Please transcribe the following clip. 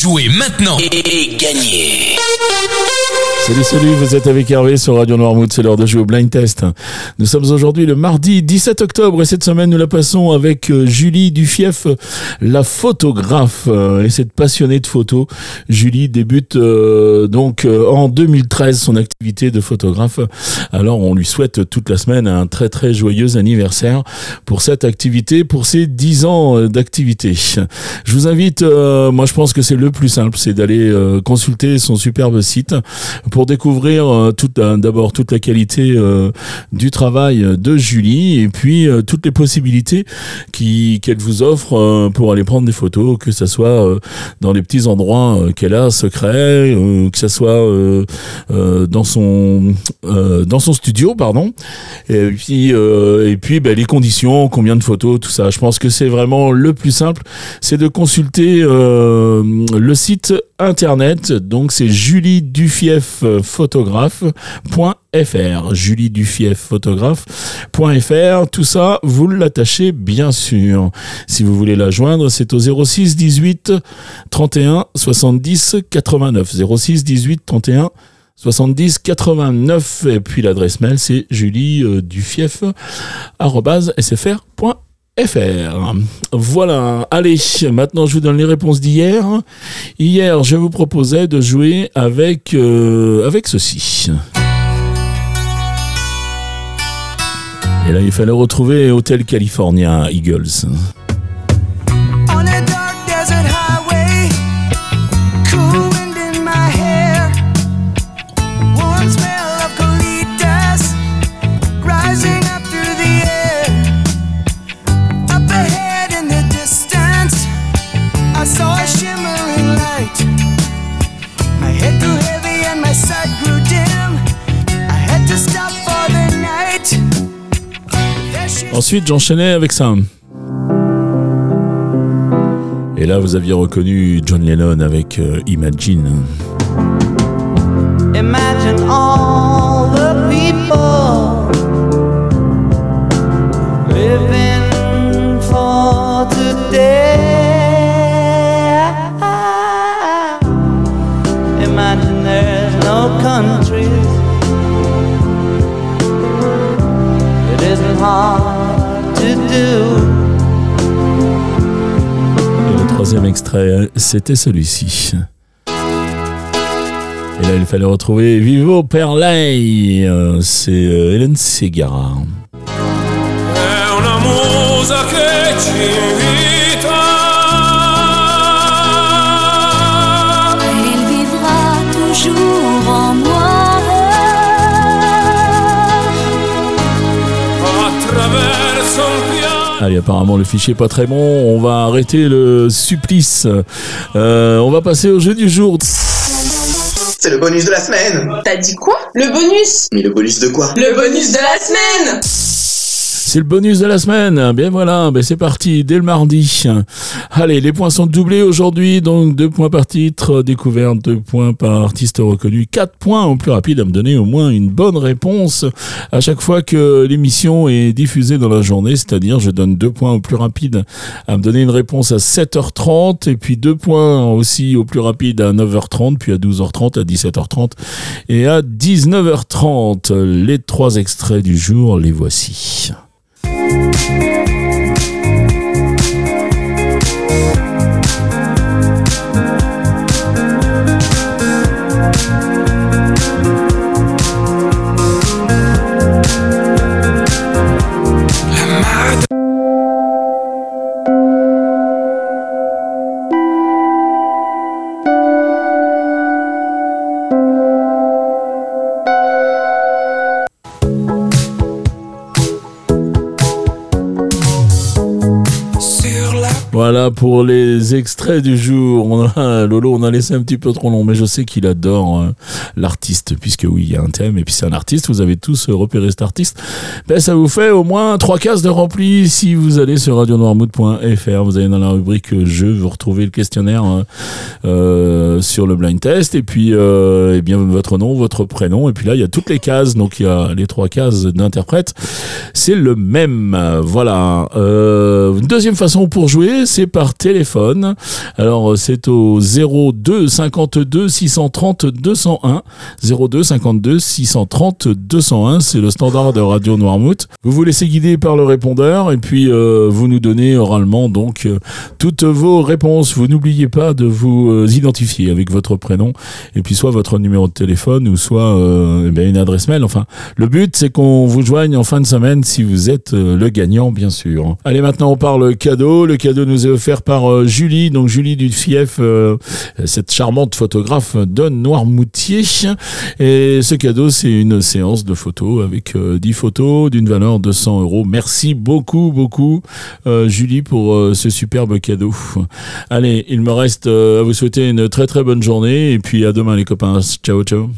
Jouez maintenant et gagnez Salut, salut, vous êtes avec Hervé sur Radio Noirmouth, c'est l'heure de jouer au blind test. Nous sommes aujourd'hui le mardi 17 octobre et cette semaine nous la passons avec euh, Julie Dufief, la photographe euh, et cette passionnée de photos. Julie débute euh, donc en 2013 son activité de photographe. Alors on lui souhaite toute la semaine un très très joyeux anniversaire pour cette activité, pour ses 10 ans d'activité. Je vous invite, moi je pense que c'est le plus simple, c'est d'aller consulter son superbe site pour découvrir euh, tout euh, d'abord toute la qualité euh, du travail de Julie et puis toutes les possibilités qui qu'elle vous offre pour aller prendre des photos, que ce soit dans les petits endroits qu'elle a secrets, que ce soit dans son dans son studio, pardon. Et puis et puis ben, les conditions, combien de photos, tout ça. Je pense que c'est vraiment le plus simple, c'est de consulter le site internet. Donc c'est Julie Dufief photographe.fr. Julie Dufief photographe.fr. Tout ça, vous l'attachez bien sûr. Si vous voulez la joindre, c'est au 06 18 31 70 89. 06 18 31 70 89 et puis l'adresse mail c'est julie euh, dufief sfr.fr FR. Voilà. Allez, maintenant je vous donne les réponses d'hier. Hier, je vous proposais de jouer avec, euh, avec ceci. Et là, il fallait retrouver Hotel California Eagles. Ensuite, j'enchaînais avec ça. Et là, vous aviez reconnu John Lennon avec euh, Imagine. Imagine all the people countries. It isn't hard. Et le troisième extrait, c'était celui-ci. Et là, il fallait retrouver Vivo Perlay. Euh, c'est euh, Hélène Segara. Allez, apparemment le fichier est pas très bon. On va arrêter le supplice. Euh, on va passer au jeu du jour. C'est le bonus de la semaine. T'as dit quoi? Le bonus? Mais le bonus de quoi? Le bonus de la semaine c'est le bonus de la semaine. Bien voilà, ben c'est parti, dès le mardi. Allez, les points sont doublés aujourd'hui, donc deux points par titre, découverte, deux points par artiste reconnu, quatre points au plus rapide à me donner au moins une bonne réponse à chaque fois que l'émission est diffusée dans la journée, c'est-à-dire je donne deux points au plus rapide à me donner une réponse à 7h30 et puis deux points aussi au plus rapide à 9h30, puis à 12h30, à 17h30 et à 19h30. Les trois extraits du jour, les voici. Voilà pour les extraits du jour. Lolo, on a laissé un petit peu trop long, mais je sais qu'il adore euh, l'artiste, puisque oui, il y a un thème, et puis c'est un artiste, vous avez tous repéré cet artiste. Ben, ça vous fait au moins trois cases de rempli si vous allez sur radionoirmood.fr. Vous allez dans la rubrique jeu, vous retrouvez le questionnaire hein, euh, sur le blind test, et puis euh, eh bien votre nom, votre prénom, et puis là, il y a toutes les cases, donc il y a les trois cases d'interprète. C'est le même. Voilà. Euh, deuxième façon pour jouer, c'est par téléphone. Alors, c'est au 02 52 630 201. 02 52 630 201. C'est le standard de Radio Noirmouth. Vous vous laissez guider par le répondeur et puis euh, vous nous donnez oralement donc euh, toutes vos réponses. Vous n'oubliez pas de vous euh, identifier avec votre prénom et puis soit votre numéro de téléphone ou soit euh, eh une adresse mail. Enfin, le but c'est qu'on vous joigne en fin de semaine si vous êtes euh, le gagnant, bien sûr. Allez, maintenant on parle cadeau. Le cadeau nous est offert par euh, Julie, donc Julie du Fief, euh, cette charmante photographe de Noirmoutier. Et ce cadeau, c'est une séance de photos avec euh, 10 photos d'une valeur de 100 euros. Merci beaucoup, beaucoup, euh, Julie, pour euh, ce superbe cadeau. Allez, il me reste euh, à vous souhaiter une très très bonne journée et puis à demain les copains. Ciao, ciao.